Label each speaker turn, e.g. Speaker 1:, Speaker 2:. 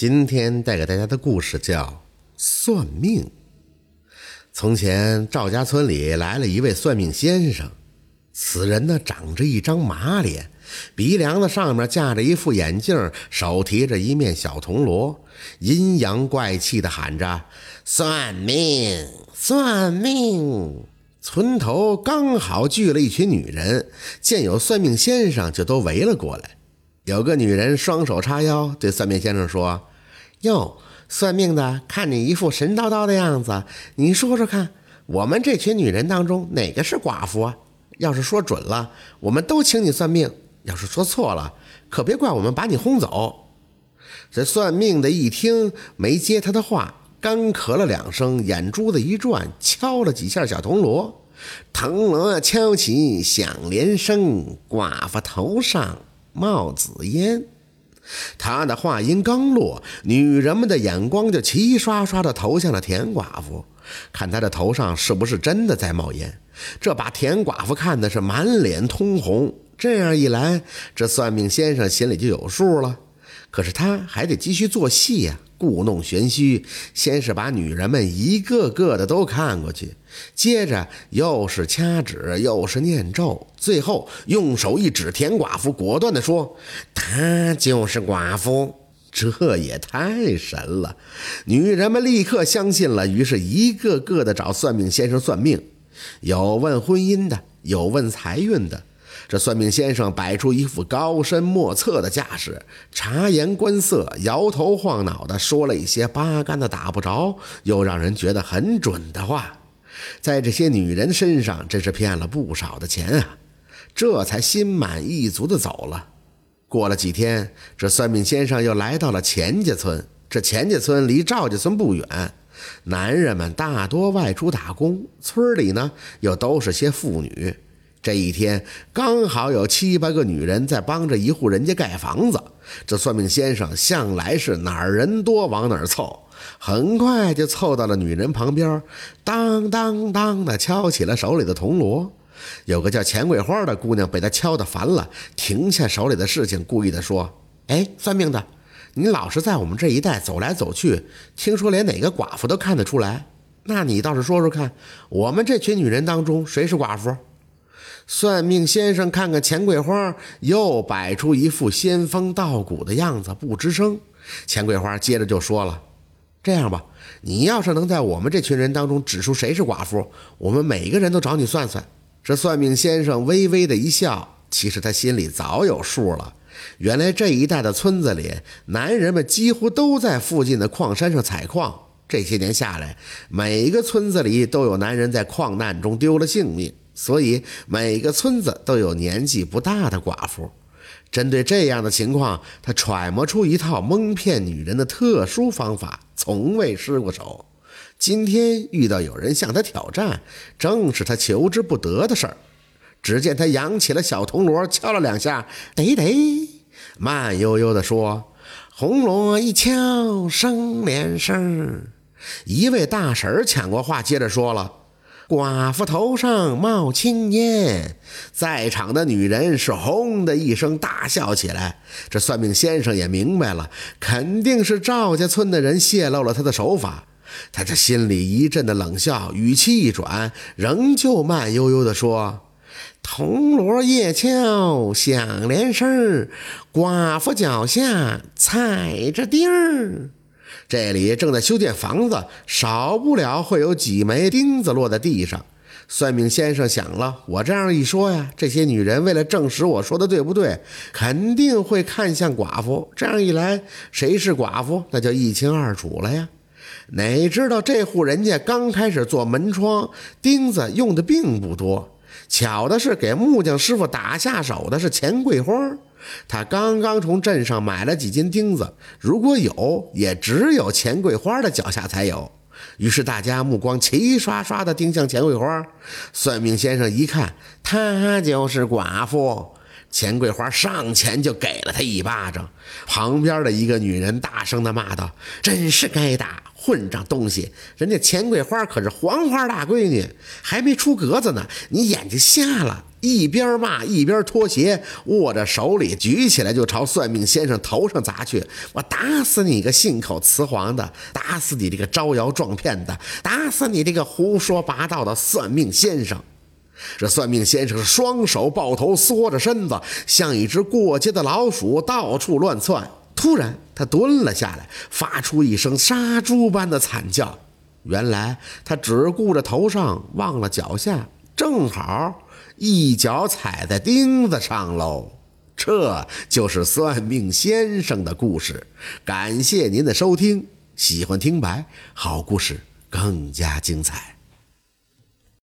Speaker 1: 今天带给大家的故事叫《算命》。从前，赵家村里来了一位算命先生，此人呢长着一张马脸，鼻梁子上面架着一副眼镜，手提着一面小铜锣，阴阳怪气地喊着：“算命，算命！”村头刚好聚了一群女人，见有算命先生，就都围了过来。有个女人双手叉腰，对算命先生说：“哟，算命的，看你一副神叨叨的样子，你说说看，我们这群女人当中哪个是寡妇啊？要是说准了，我们都请你算命；要是说错了，可别怪我们把你轰走。”这算命的一听，没接他的话。干咳了两声，眼珠子一转，敲了几下小铜锣，铜锣敲起响连声，寡妇头上冒紫烟。他的话音刚落，女人们的眼光就齐刷刷地投向了田寡妇，看她的头上是不是真的在冒烟。这把田寡妇看的是满脸通红。这样一来，这算命先生心里就有数了。可是他还得继续做戏呀。故弄玄虚，先是把女人们一个个的都看过去，接着又是掐指，又是念咒，最后用手一指田寡妇，果断地说：“她就是寡妇。”这也太神了！女人们立刻相信了，于是一个个的找算命先生算命，有问婚姻的，有问财运的。这算命先生摆出一副高深莫测的架势，察言观色，摇头晃脑的说了一些八竿子打不着，又让人觉得很准的话，在这些女人身上真是骗了不少的钱啊！这才心满意足的走了。过了几天，这算命先生又来到了钱家村。这钱家村离赵家村不远，男人们大多外出打工，村里呢又都是些妇女。这一天刚好有七八个女人在帮着一户人家盖房子，这算命先生向来是哪儿人多往哪儿凑，很快就凑到了女人旁边，当当当的敲起了手里的铜锣。有个叫钱桂花的姑娘被他敲得烦了，停下手里的事情，故意的说：“哎，算命的，你老是在我们这一带走来走去，听说连哪个寡妇都看得出来，那你倒是说说看，我们这群女人当中谁是寡妇？”算命先生看看钱桂花，又摆出一副仙风道骨的样子，不吱声。钱桂花接着就说了：“这样吧，你要是能在我们这群人当中指出谁是寡妇，我们每个人都找你算算。”这算命先生微微的一笑，其实他心里早有数了。原来这一带的村子里，男人们几乎都在附近的矿山上采矿。这些年下来，每一个村子里都有男人在矿难中丢了性命。所以每个村子都有年纪不大的寡妇。针对这样的情况，他揣摩出一套蒙骗女人的特殊方法，从未失过手。今天遇到有人向他挑战，正是他求之不得的事儿。只见他扬起了小铜锣，敲了两下，得得，慢悠悠地说：“红锣一敲声连声。”一位大婶抢过话，接着说了。寡妇头上冒青烟，在场的女人是轰的一声大笑起来。这算命先生也明白了，肯定是赵家村的人泄露了他的手法。他这心里一阵的冷笑，语气一转，仍旧慢悠悠地说：“铜锣夜敲响连声，寡妇脚下踩着钉儿。”这里正在修建房子，少不了会有几枚钉子落在地上。算命先生想了，我这样一说呀，这些女人为了证实我说的对不对，肯定会看向寡妇。这样一来，谁是寡妇，那就一清二楚了呀。哪知道这户人家刚开始做门窗，钉子用的并不多。巧的是，给木匠师傅打下手的是钱桂花。他刚刚从镇上买了几斤钉子，如果有，也只有钱桂花的脚下才有。于是大家目光齐刷刷地盯向钱桂花。算命先生一看，她就是寡妇，钱桂花上前就给了他一巴掌。旁边的一个女人大声的骂道：“真是该打！混账东西！人家钱桂花可是黄花大闺女，还没出格子呢，你眼睛瞎了！”一边骂一边脱鞋，握着手里举起来就朝算命先生头上砸去。我打死你个信口雌黄的，打死你这个招摇撞骗的，打死你这个胡说八道的算命先生！这算命先生双手抱头，缩着身子，像一只过街的老鼠，到处乱窜。突然，他蹲了下来，发出一声杀猪般的惨叫。原来他只顾着头上，忘了脚下，正好一脚踩在钉子上喽。这就是算命先生的故事。感谢您的收听，喜欢听白好故事更加精彩。